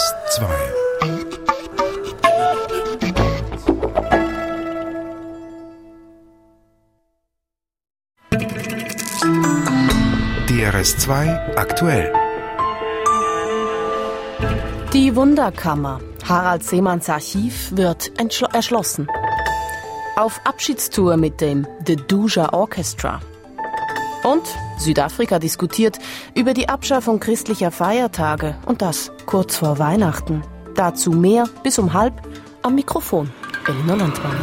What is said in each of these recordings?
DRS2. DRS2 aktuell. Die Wunderkammer, Harald Seemanns Archiv, wird erschlossen. Auf Abschiedstour mit dem The Duja Orchestra. Und Südafrika diskutiert über die Abschaffung christlicher Feiertage und das kurz vor Weihnachten. Dazu mehr bis um halb am Mikrofon. Elina Landmann.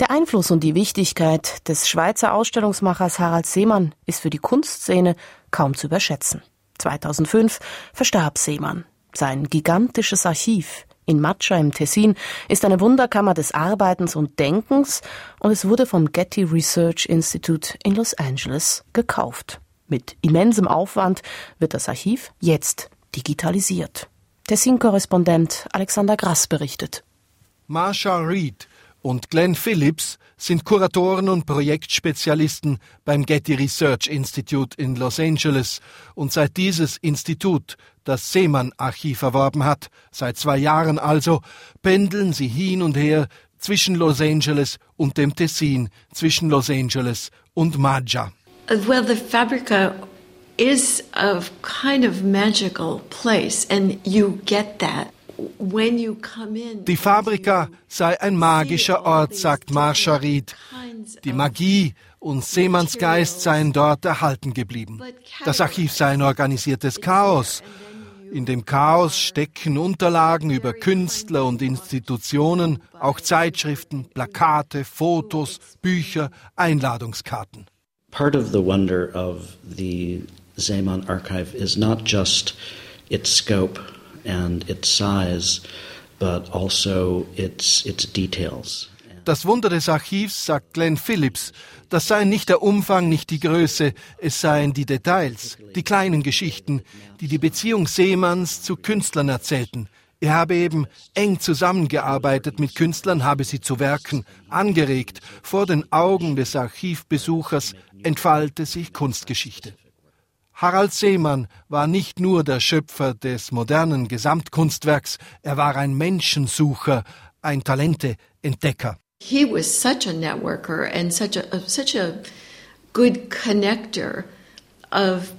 Der Einfluss und die Wichtigkeit des Schweizer Ausstellungsmachers Harald Seemann ist für die Kunstszene kaum zu überschätzen. 2005 verstarb Seemann. Sein gigantisches Archiv in Matscha im Tessin ist eine Wunderkammer des Arbeitens und Denkens und es wurde vom Getty Research Institute in Los Angeles gekauft. Mit immensem Aufwand wird das Archiv jetzt digitalisiert. Tessin-Korrespondent Alexander Grass berichtet. Marsha Reed und Glenn Phillips sind Kuratoren und Projektspezialisten beim Getty Research Institute in Los Angeles und seit dieses Institut das Seemann-Archiv erworben hat, seit zwei Jahren also, pendeln sie hin und her zwischen Los Angeles und dem Tessin, zwischen Los Angeles und Maggia. Well, the Fabrica is a kind of magical place and you get that die Fabrika sei ein magischer Ort, sagt Marsha Reed. Die Magie und Seemannsgeist seien dort erhalten geblieben. Das Archiv sei ein organisiertes Chaos. In dem Chaos stecken Unterlagen über Künstler und Institutionen, auch Zeitschriften, Plakate, Fotos, Bücher, Einladungskarten. Part of the wonder of the Zeeman archive is not just its scope and its size, but also its, its details. Das Wunder des Archivs, sagt Glenn Phillips, das sei nicht der Umfang, nicht die Größe, es seien die Details, die kleinen Geschichten, die die Beziehung Seemanns zu Künstlern erzählten. Er habe eben eng zusammengearbeitet mit Künstlern, habe sie zu Werken angeregt. Vor den Augen des Archivbesuchers entfalte sich Kunstgeschichte. Harald Seemann war nicht nur der Schöpfer des modernen Gesamtkunstwerks, er war ein Menschensucher, ein Talenteentdecker. He was such a networker and such a such a good connector of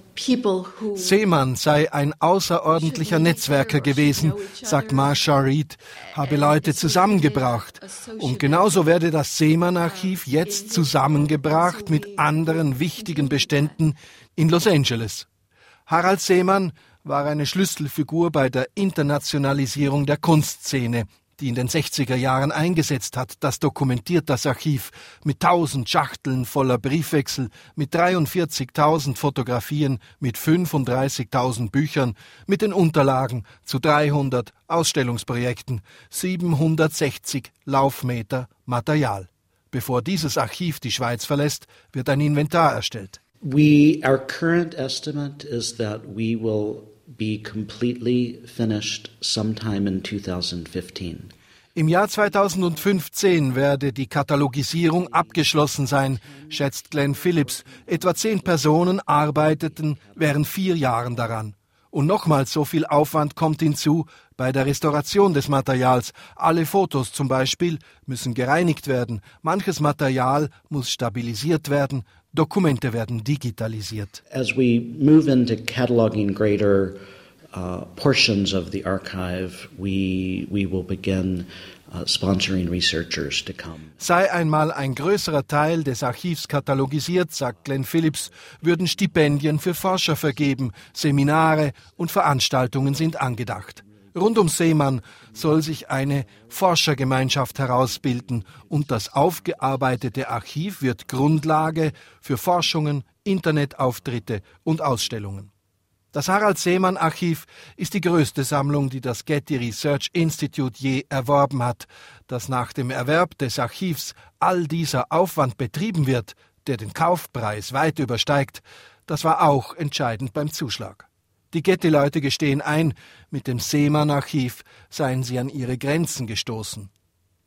Seemann sei ein außerordentlicher Netzwerker gewesen, sagt Marsha Reed, habe Leute zusammengebracht. Und genauso werde das Seemann-Archiv jetzt zusammengebracht mit anderen wichtigen Beständen, in Los Angeles. Harald Seemann war eine Schlüsselfigur bei der Internationalisierung der Kunstszene, die in den 60er Jahren eingesetzt hat. Das dokumentiert das Archiv mit tausend Schachteln voller Briefwechsel, mit 43.000 Fotografien, mit 35.000 Büchern, mit den Unterlagen zu 300 Ausstellungsprojekten, 760 Laufmeter Material. Bevor dieses Archiv die Schweiz verlässt, wird ein Inventar erstellt. We, our current estimate is that we will be completely finished sometime in 2015. Im Jahr 2015 werde die Katalogisierung abgeschlossen sein, schätzt Glenn Phillips. Etwa zehn Personen arbeiteten während vier Jahren daran. Und nochmals so viel Aufwand kommt hinzu bei der Restauration des Materials. Alle Fotos zum Beispiel müssen gereinigt werden, manches Material muss stabilisiert werden, Dokumente werden digitalisiert. As we move into cataloging greater uh, portions of the archive, we, we will begin uh, sponsoring researchers to come. Sei einmal ein größerer Teil des Archivs katalogisiert, sagt Glenn Phillips, würden Stipendien für Forscher vergeben, Seminare und Veranstaltungen sind angedacht. Rund um Seemann soll sich eine Forschergemeinschaft herausbilden und das aufgearbeitete Archiv wird Grundlage für Forschungen, Internetauftritte und Ausstellungen. Das Harald Seemann Archiv ist die größte Sammlung, die das Getty Research Institute je erworben hat. Dass nach dem Erwerb des Archivs all dieser Aufwand betrieben wird, der den Kaufpreis weit übersteigt, das war auch entscheidend beim Zuschlag. Die Getty-Leute gestehen ein, mit dem Seemann-Archiv seien sie an ihre Grenzen gestoßen.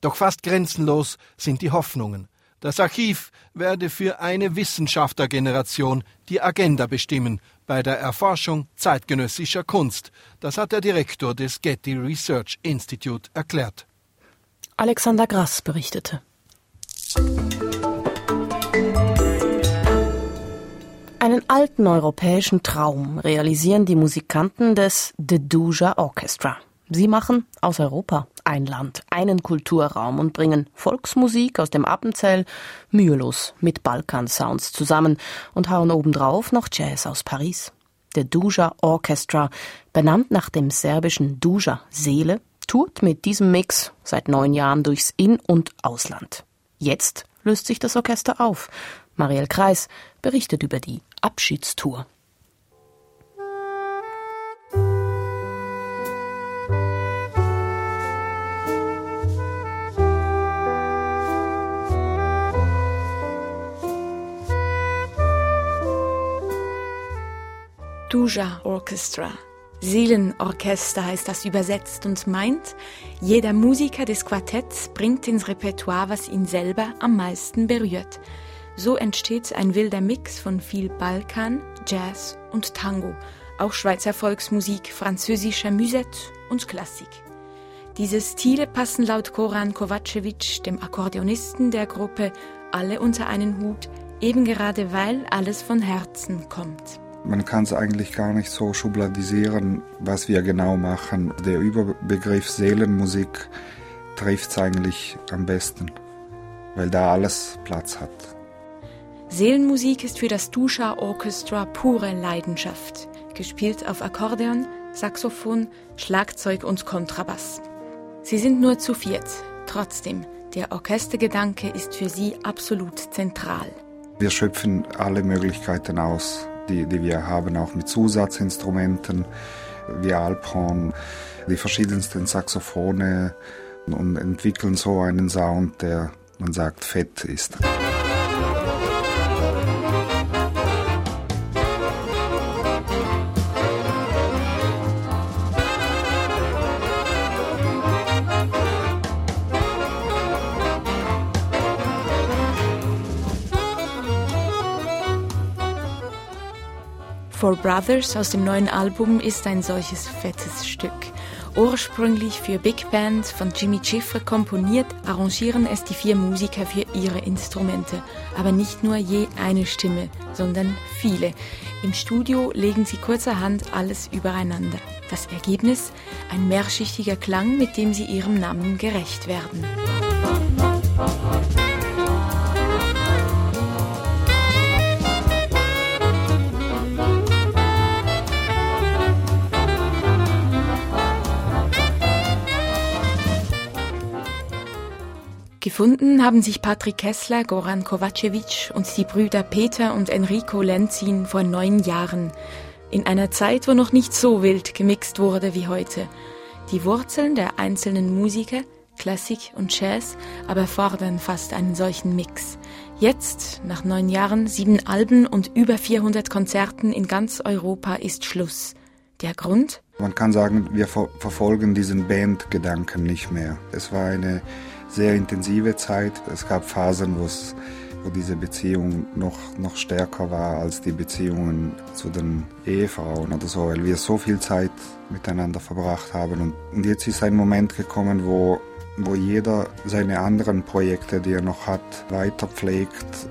Doch fast grenzenlos sind die Hoffnungen. Das Archiv werde für eine Wissenschaftlergeneration die Agenda bestimmen bei der Erforschung zeitgenössischer Kunst. Das hat der Direktor des Getty Research Institute erklärt. Alexander Grass berichtete. Alten europäischen Traum realisieren die Musikanten des The Duja Orchestra. Sie machen aus Europa ein Land, einen Kulturraum und bringen Volksmusik aus dem Appenzell mühelos mit Balkan-Sounds zusammen und hauen obendrauf noch Jazz aus Paris. Der Duja Orchestra, benannt nach dem serbischen Duja Seele, tourt mit diesem Mix seit neun Jahren durchs In- und Ausland. Jetzt löst sich das Orchester auf. Marielle Kreis berichtet über die Abschiedstour. Duja Orchestra. Seelenorchester heißt das übersetzt und meint, jeder Musiker des Quartetts bringt ins Repertoire, was ihn selber am meisten berührt. So entsteht ein wilder Mix von viel Balkan, Jazz und Tango, auch Schweizer Volksmusik, französischer Musette und Klassik. Diese Stile passen laut Koran Kovacevic, dem Akkordeonisten der Gruppe, alle unter einen Hut, eben gerade weil alles von Herzen kommt. Man kann es eigentlich gar nicht so schubladisieren, was wir genau machen. Der Überbegriff Seelenmusik trifft es eigentlich am besten, weil da alles Platz hat. Seelenmusik ist für das Duscha Orchestra pure Leidenschaft, gespielt auf Akkordeon, Saxophon, Schlagzeug und Kontrabass. Sie sind nur zu viert, trotzdem, der Orchestergedanke ist für sie absolut zentral. Wir schöpfen alle Möglichkeiten aus die, die wir haben, auch mit Zusatzinstrumenten wie Alphorn, die verschiedensten Saxophone und entwickeln so einen Sound, der man sagt fett ist. Four Brothers aus dem neuen Album ist ein solches fettes Stück. Ursprünglich für Big Band von Jimmy Chiffre komponiert, arrangieren es die vier Musiker für ihre Instrumente. Aber nicht nur je eine Stimme, sondern viele. Im Studio legen sie kurzerhand alles übereinander. Das Ergebnis? Ein mehrschichtiger Klang, mit dem sie ihrem Namen gerecht werden. Gefunden haben sich Patrick Kessler, Goran Kovacevic und die Brüder Peter und Enrico Lenzin vor neun Jahren. In einer Zeit, wo noch nicht so wild gemixt wurde wie heute. Die Wurzeln der einzelnen Musiker, Klassik und Jazz, aber fordern fast einen solchen Mix. Jetzt, nach neun Jahren, sieben Alben und über 400 Konzerten in ganz Europa ist Schluss. Der Grund? Man kann sagen, wir ver verfolgen diesen Bandgedanken nicht mehr. Es war eine sehr intensive Zeit. Es gab Phasen, wo diese Beziehung noch, noch stärker war als die Beziehungen zu den Ehefrauen oder so, weil wir so viel Zeit miteinander verbracht haben. Und, und jetzt ist ein Moment gekommen, wo, wo jeder seine anderen Projekte, die er noch hat, weiter pflegt.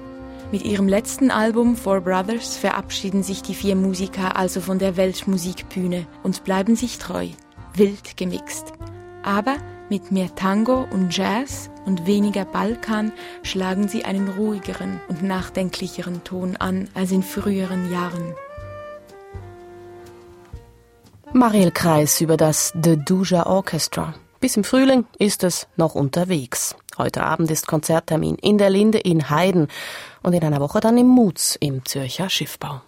Mit ihrem letzten Album Four Brothers verabschieden sich die vier Musiker also von der Weltmusikbühne und bleiben sich treu, wild gemixt. Aber mit mehr Tango und Jazz und weniger Balkan schlagen sie einen ruhigeren und nachdenklicheren Ton an als in früheren Jahren. Mariel Kreis über das The Duja Orchestra. Bis im Frühling ist es noch unterwegs. Heute Abend ist Konzerttermin in der Linde in Heiden und in einer Woche dann im Mutz im Zürcher Schiffbau.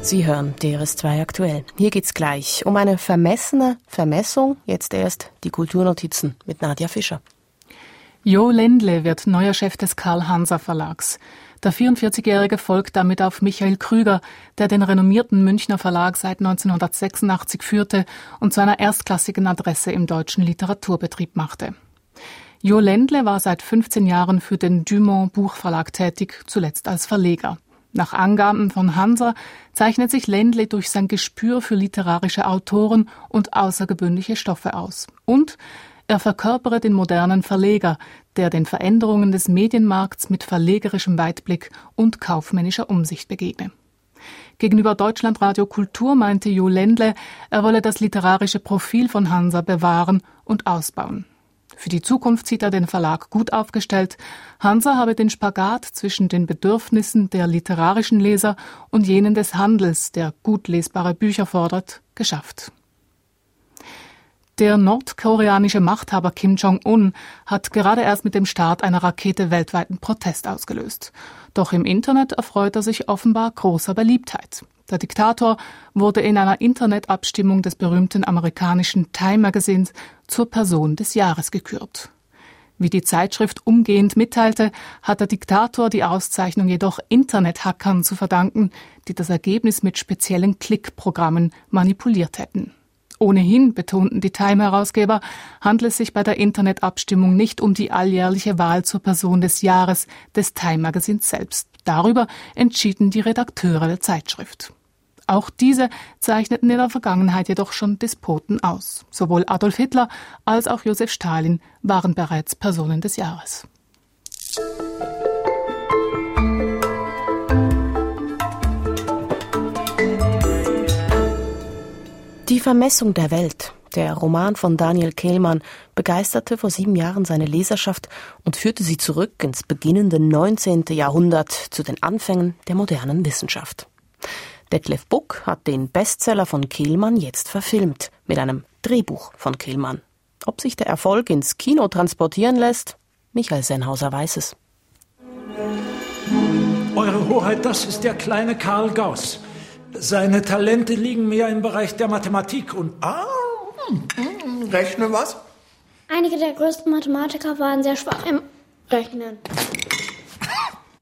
Sie hören DRS2 aktuell. Hier geht's gleich um eine vermessene Vermessung. Jetzt erst die Kulturnotizen mit Nadja Fischer. Jo Lendle wird neuer Chef des Karl-Hanser Verlags. Der 44-Jährige folgt damit auf Michael Krüger, der den renommierten Münchner Verlag seit 1986 führte und zu einer erstklassigen Adresse im deutschen Literaturbetrieb machte. Jo Ländle war seit 15 Jahren für den Dumont Buchverlag tätig, zuletzt als Verleger. Nach Angaben von Hansa zeichnet sich Ländle durch sein Gespür für literarische Autoren und außergewöhnliche Stoffe aus. Und er verkörpere den modernen Verleger, der den Veränderungen des Medienmarkts mit verlegerischem Weitblick und kaufmännischer Umsicht begegne. Gegenüber Deutschlandradio Kultur meinte Jo Ländle, er wolle das literarische Profil von Hansa bewahren und ausbauen. Für die Zukunft sieht er den Verlag gut aufgestellt. Hansa habe den Spagat zwischen den Bedürfnissen der literarischen Leser und jenen des Handels, der gut lesbare Bücher fordert, geschafft. Der nordkoreanische Machthaber Kim Jong-un hat gerade erst mit dem Start einer Rakete weltweiten Protest ausgelöst. Doch im Internet erfreut er sich offenbar großer Beliebtheit. Der Diktator wurde in einer Internetabstimmung des berühmten amerikanischen Time Magazins zur Person des Jahres gekürt. Wie die Zeitschrift umgehend mitteilte, hat der Diktator die Auszeichnung jedoch Internethackern zu verdanken, die das Ergebnis mit speziellen Klickprogrammen manipuliert hätten. Ohnehin, betonten die Time-Herausgeber, handelt es sich bei der Internetabstimmung nicht um die alljährliche Wahl zur Person des Jahres des Time-Magazins selbst. Darüber entschieden die Redakteure der Zeitschrift. Auch diese zeichneten in der Vergangenheit jedoch schon Despoten aus. Sowohl Adolf Hitler als auch Josef Stalin waren bereits Personen des Jahres. Die Vermessung der Welt, der Roman von Daniel Kehlmann, begeisterte vor sieben Jahren seine Leserschaft und führte sie zurück ins beginnende 19. Jahrhundert zu den Anfängen der modernen Wissenschaft. Detlef Buck hat den Bestseller von Kehlmann jetzt verfilmt, mit einem Drehbuch von Kehlmann. Ob sich der Erfolg ins Kino transportieren lässt? Michael Sennhauser weiß es. Eure Hoheit, das ist der kleine Karl Gauss. Seine Talente liegen mehr im Bereich der Mathematik und. Ah, hm, rechne was? Einige der größten Mathematiker waren sehr schwach im Rechnen.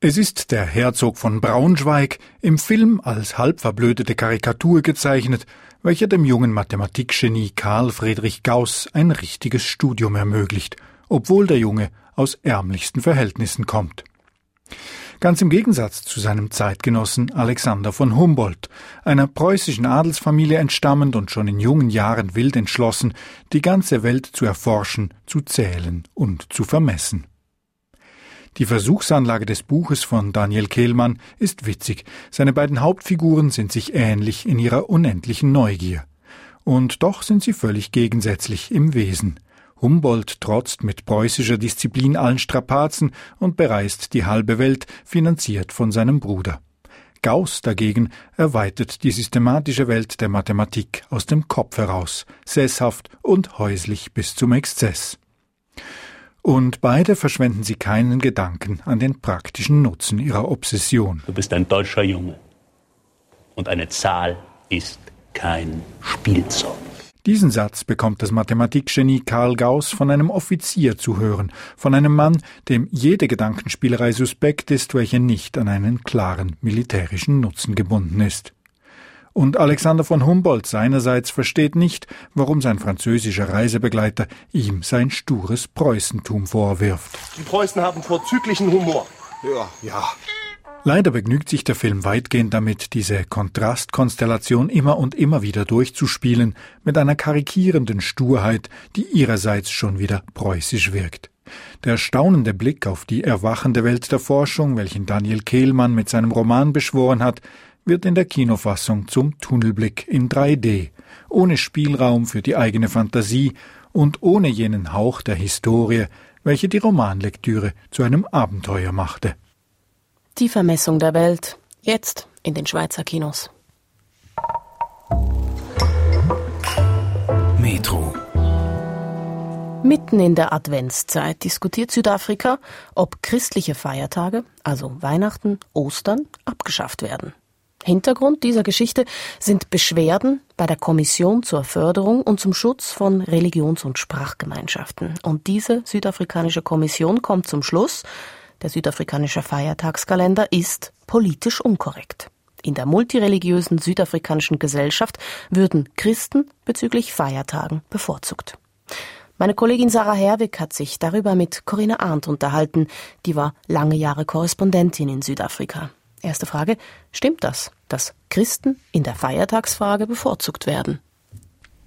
Es ist der Herzog von Braunschweig, im Film als halbverblödete Karikatur gezeichnet, welcher dem jungen Mathematikgenie Karl Friedrich Gauss ein richtiges Studium ermöglicht, obwohl der Junge aus ärmlichsten Verhältnissen kommt. Ganz im Gegensatz zu seinem Zeitgenossen Alexander von Humboldt, einer preußischen Adelsfamilie entstammend und schon in jungen Jahren wild entschlossen, die ganze Welt zu erforschen, zu zählen und zu vermessen. Die Versuchsanlage des Buches von Daniel Kehlmann ist witzig. Seine beiden Hauptfiguren sind sich ähnlich in ihrer unendlichen Neugier. Und doch sind sie völlig gegensätzlich im Wesen. Humboldt trotzt mit preußischer Disziplin allen Strapazen und bereist die halbe Welt, finanziert von seinem Bruder. Gauss dagegen erweitert die systematische Welt der Mathematik aus dem Kopf heraus, sesshaft und häuslich bis zum Exzess und beide verschwenden sie keinen Gedanken an den praktischen Nutzen ihrer Obsession. Du bist ein deutscher Junge und eine Zahl ist kein Spielzeug. Diesen Satz bekommt das Mathematikgenie Karl Gauss von einem Offizier zu hören, von einem Mann, dem jede Gedankenspielerei suspekt ist, welche nicht an einen klaren militärischen Nutzen gebunden ist. Und Alexander von Humboldt seinerseits versteht nicht, warum sein französischer Reisebegleiter ihm sein stures Preußentum vorwirft. Die Preußen haben vorzüglichen Humor. Ja, ja. Leider begnügt sich der Film weitgehend damit, diese Kontrastkonstellation immer und immer wieder durchzuspielen, mit einer karikierenden Sturheit, die ihrerseits schon wieder preußisch wirkt. Der staunende Blick auf die erwachende Welt der Forschung, welchen Daniel Kehlmann mit seinem Roman beschworen hat, wird in der Kinofassung zum Tunnelblick in 3D, ohne Spielraum für die eigene Fantasie und ohne jenen Hauch der Historie, welche die Romanlektüre zu einem Abenteuer machte. Die Vermessung der Welt, jetzt in den Schweizer Kinos. Metro. Mitten in der Adventszeit diskutiert Südafrika, ob christliche Feiertage, also Weihnachten, Ostern, abgeschafft werden. Hintergrund dieser Geschichte sind Beschwerden bei der Kommission zur Förderung und zum Schutz von Religions- und Sprachgemeinschaften. Und diese südafrikanische Kommission kommt zum Schluss, der südafrikanische Feiertagskalender ist politisch unkorrekt. In der multireligiösen südafrikanischen Gesellschaft würden Christen bezüglich Feiertagen bevorzugt. Meine Kollegin Sarah Herwig hat sich darüber mit Corinna Arndt unterhalten. Die war lange Jahre Korrespondentin in Südafrika. Erste Frage, stimmt das, dass Christen in der Feiertagsfrage bevorzugt werden?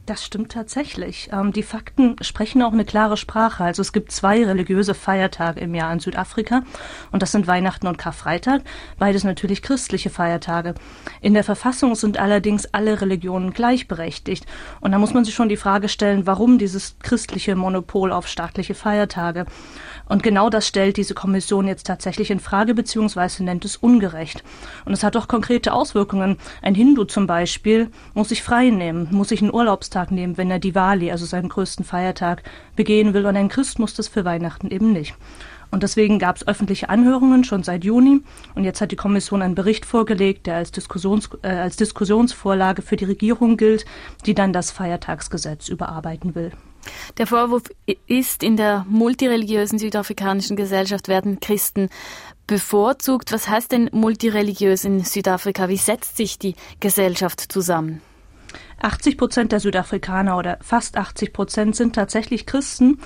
Das stimmt tatsächlich. Ähm, die Fakten sprechen auch eine klare Sprache. Also es gibt zwei religiöse Feiertage im Jahr in Südafrika und das sind Weihnachten und Karfreitag, beides natürlich christliche Feiertage. In der Verfassung sind allerdings alle Religionen gleichberechtigt und da muss man sich schon die Frage stellen, warum dieses christliche Monopol auf staatliche Feiertage. Und genau das stellt diese Kommission jetzt tatsächlich in Frage beziehungsweise nennt es ungerecht. Und es hat auch konkrete Auswirkungen. Ein Hindu zum Beispiel muss sich frei nehmen, muss sich einen Urlaubstag nehmen, wenn er Diwali, also seinen größten Feiertag, begehen will. Und ein Christ muss das für Weihnachten eben nicht. Und deswegen gab es öffentliche Anhörungen schon seit Juni. Und jetzt hat die Kommission einen Bericht vorgelegt, der als, Diskussions, äh, als Diskussionsvorlage für die Regierung gilt, die dann das Feiertagsgesetz überarbeiten will. Der Vorwurf ist, in der multireligiösen südafrikanischen Gesellschaft werden Christen bevorzugt. Was heißt denn multireligiös in Südafrika? Wie setzt sich die Gesellschaft zusammen? 80 Prozent der Südafrikaner oder fast 80 Prozent sind tatsächlich Christen.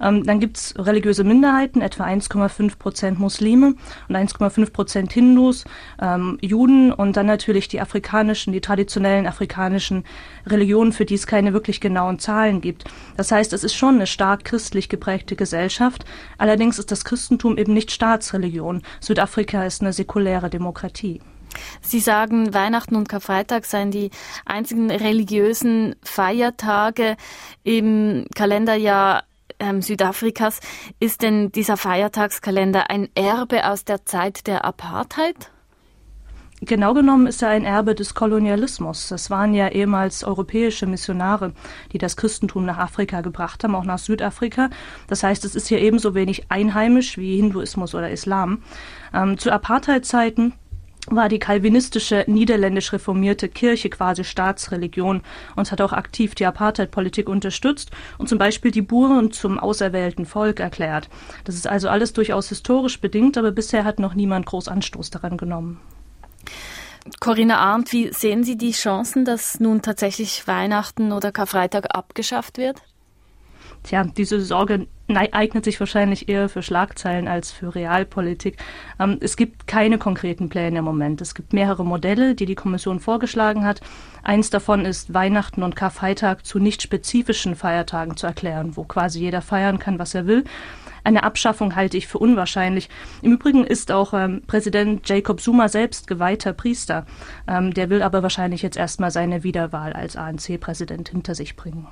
Ähm, dann gibt's religiöse Minderheiten, etwa 1,5 Prozent Muslime und 1,5 Prozent Hindus, ähm, Juden und dann natürlich die afrikanischen, die traditionellen afrikanischen Religionen, für die es keine wirklich genauen Zahlen gibt. Das heißt, es ist schon eine stark christlich geprägte Gesellschaft. Allerdings ist das Christentum eben nicht Staatsreligion. Südafrika ist eine säkuläre Demokratie. Sie sagen, Weihnachten und Karfreitag seien die einzigen religiösen Feiertage im Kalenderjahr ähm, Südafrikas. Ist denn dieser Feiertagskalender ein Erbe aus der Zeit der Apartheid? Genau genommen ist er ein Erbe des Kolonialismus. Das waren ja ehemals europäische Missionare, die das Christentum nach Afrika gebracht haben, auch nach Südafrika. Das heißt, es ist hier ebenso wenig einheimisch wie Hinduismus oder Islam. Ähm, zu Apartheid-Zeiten war die kalvinistische niederländisch reformierte Kirche quasi Staatsreligion und hat auch aktiv die Apartheid-Politik unterstützt und zum Beispiel die Buren zum auserwählten Volk erklärt. Das ist also alles durchaus historisch bedingt, aber bisher hat noch niemand groß Anstoß daran genommen. Corinna Arndt, wie sehen Sie die Chancen, dass nun tatsächlich Weihnachten oder Karfreitag abgeschafft wird? Tja, diese Sorge eignet sich wahrscheinlich eher für Schlagzeilen als für Realpolitik. Ähm, es gibt keine konkreten Pläne im Moment. Es gibt mehrere Modelle, die die Kommission vorgeschlagen hat. Eins davon ist, Weihnachten und Karfreitag zu nicht spezifischen Feiertagen zu erklären, wo quasi jeder feiern kann, was er will. Eine Abschaffung halte ich für unwahrscheinlich. Im Übrigen ist auch ähm, Präsident Jacob Zuma selbst geweihter Priester. Ähm, der will aber wahrscheinlich jetzt erstmal seine Wiederwahl als ANC-Präsident hinter sich bringen.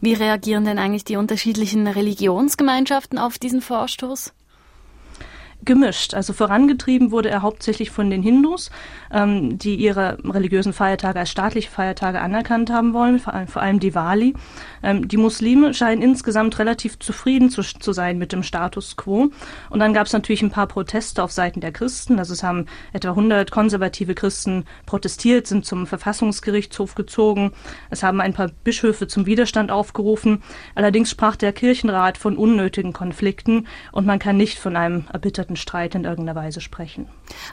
Wie reagieren denn eigentlich die unterschiedlichen Religionsgemeinschaften auf diesen Vorstoß? Gemischt. Also vorangetrieben wurde er hauptsächlich von den Hindus, ähm, die ihre religiösen Feiertage als staatliche Feiertage anerkannt haben wollen, vor allem, vor allem Diwali. Ähm, die Muslime scheinen insgesamt relativ zufrieden zu, zu sein mit dem Status quo. Und dann gab es natürlich ein paar Proteste auf Seiten der Christen. Also es haben etwa 100 konservative Christen protestiert, sind zum Verfassungsgerichtshof gezogen. Es haben ein paar Bischöfe zum Widerstand aufgerufen. Allerdings sprach der Kirchenrat von unnötigen Konflikten und man kann nicht von einem erbitterten erbitterten Streit in irgendeiner Weise sprechen.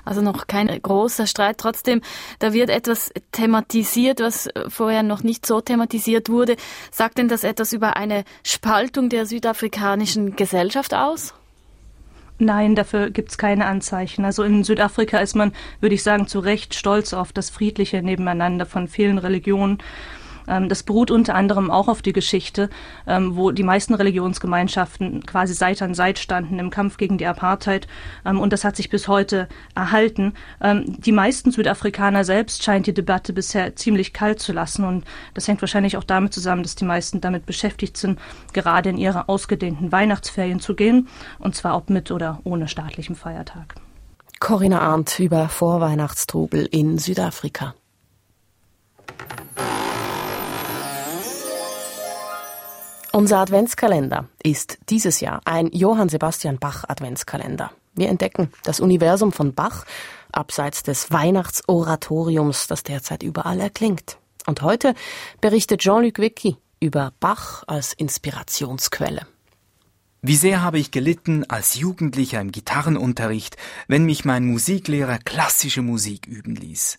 Also noch kein großer Streit. Trotzdem, da wird etwas thematisiert, was vorher noch nicht so thematisiert wurde. Sagt denn das etwas über eine Spaltung der südafrikanischen Gesellschaft aus? Nein, dafür gibt es keine Anzeichen. Also in Südafrika ist man, würde ich sagen, zu Recht stolz auf das friedliche Nebeneinander von vielen Religionen. Ähm, das beruht unter anderem auch auf die Geschichte, ähm, wo die meisten Religionsgemeinschaften quasi Seite an Seite standen im Kampf gegen die Apartheid. Ähm, und das hat sich bis heute erhalten. Die meisten Südafrikaner selbst scheint die Debatte bisher ziemlich kalt zu lassen. Und das hängt wahrscheinlich auch damit zusammen, dass die meisten damit beschäftigt sind, gerade in ihre ausgedehnten Weihnachtsferien zu gehen. Und zwar ob mit oder ohne staatlichem Feiertag. Corinna Arndt über Vorweihnachtstrubel in Südafrika. Unser Adventskalender ist dieses Jahr ein Johann Sebastian Bach Adventskalender. Wir entdecken das Universum von Bach abseits des Weihnachtsoratoriums, das derzeit überall erklingt. Und heute berichtet Jean-Luc Vicky über Bach als Inspirationsquelle. Wie sehr habe ich gelitten als Jugendlicher im Gitarrenunterricht, wenn mich mein Musiklehrer klassische Musik üben ließ.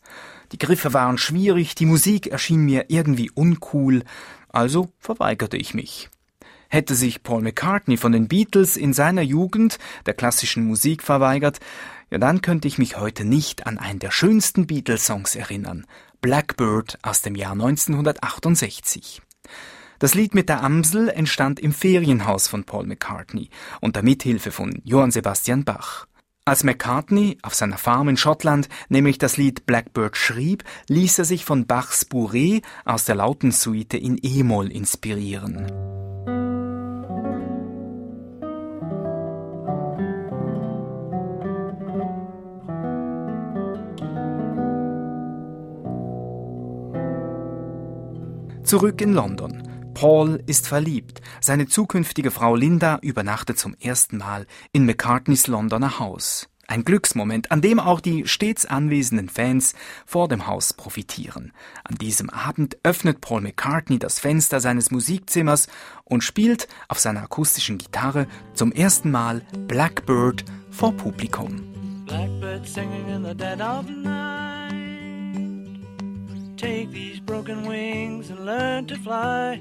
Die Griffe waren schwierig, die Musik erschien mir irgendwie uncool, also verweigerte ich mich. Hätte sich Paul McCartney von den Beatles in seiner Jugend der klassischen Musik verweigert, ja dann könnte ich mich heute nicht an einen der schönsten Beatles-Songs erinnern, Blackbird aus dem Jahr 1968. Das Lied mit der Amsel entstand im Ferienhaus von Paul McCartney unter Mithilfe von Johann Sebastian Bach. Als McCartney auf seiner Farm in Schottland nämlich das Lied Blackbird schrieb, ließ er sich von Bachs Bourrée aus der Lautensuite in E-Moll inspirieren. Zurück in London. Paul ist verliebt. Seine zukünftige Frau Linda übernachtet zum ersten Mal in McCartneys Londoner Haus. Ein Glücksmoment, an dem auch die stets anwesenden Fans vor dem Haus profitieren. An diesem Abend öffnet Paul McCartney das Fenster seines Musikzimmers und spielt auf seiner akustischen Gitarre zum ersten Mal Blackbird vor Publikum. Blackbird singing in the dead of night. Take these broken wings and learn to fly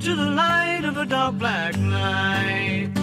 to the light of a dark black night.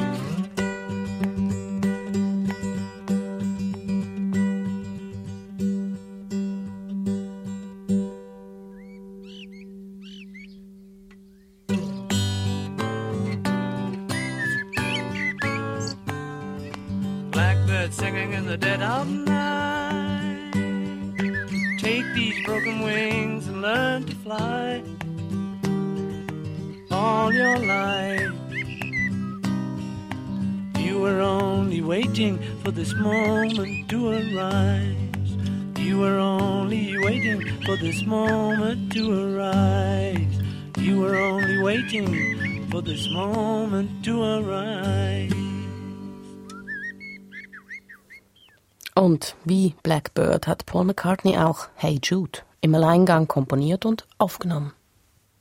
Und wie Blackbird hat Paul McCartney auch Hey Jude im Alleingang komponiert und aufgenommen.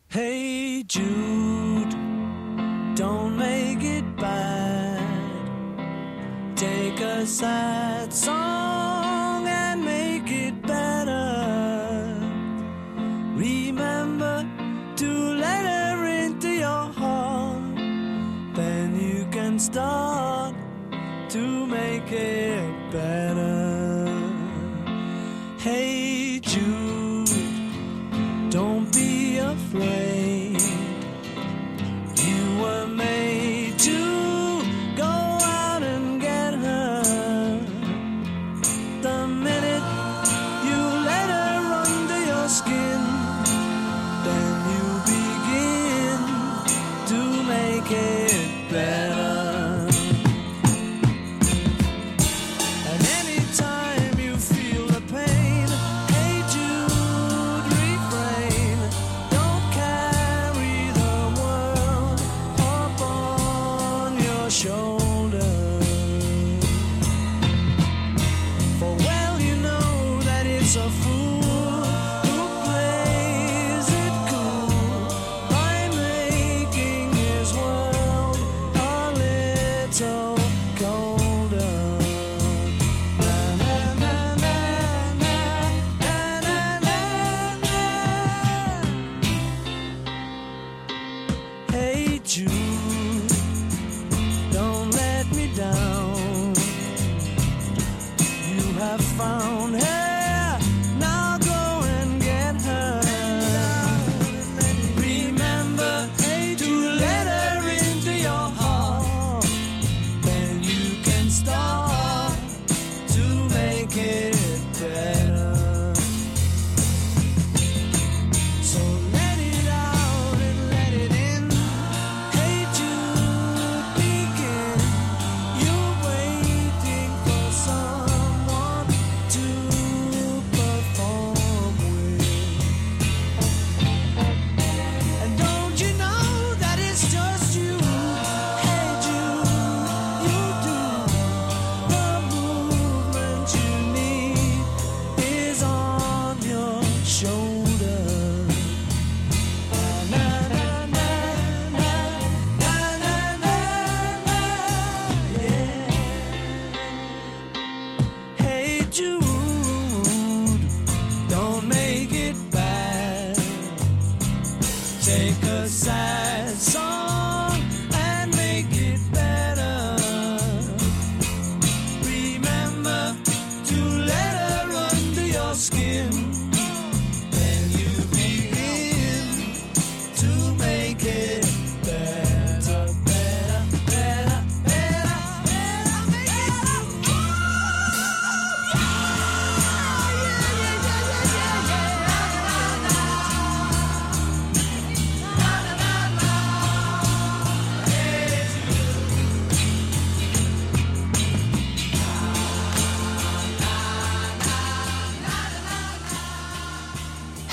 Hey Jude, don't make it bad. Take a sad song and make it better. Remember to let her into your heart. Then you can start to make it better.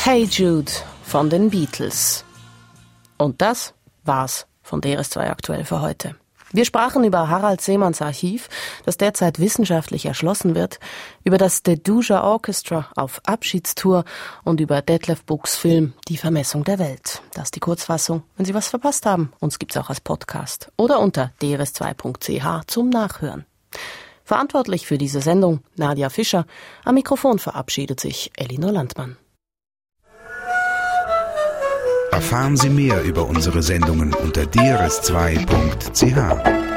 Hey Jude von den Beatles. Und das war's von DRS2 aktuell für heute. Wir sprachen über Harald Seemanns Archiv, das derzeit wissenschaftlich erschlossen wird, über das Deduja Orchestra auf Abschiedstour und über Detlef Buchs Film Die Vermessung der Welt. Das ist die Kurzfassung. Wenn Sie was verpasst haben, uns gibt's auch als Podcast oder unter drs2.ch zum Nachhören. Verantwortlich für diese Sendung Nadia Fischer. Am Mikrofon verabschiedet sich Elinor Landmann. Erfahren Sie mehr über unsere Sendungen unter drs2.ch.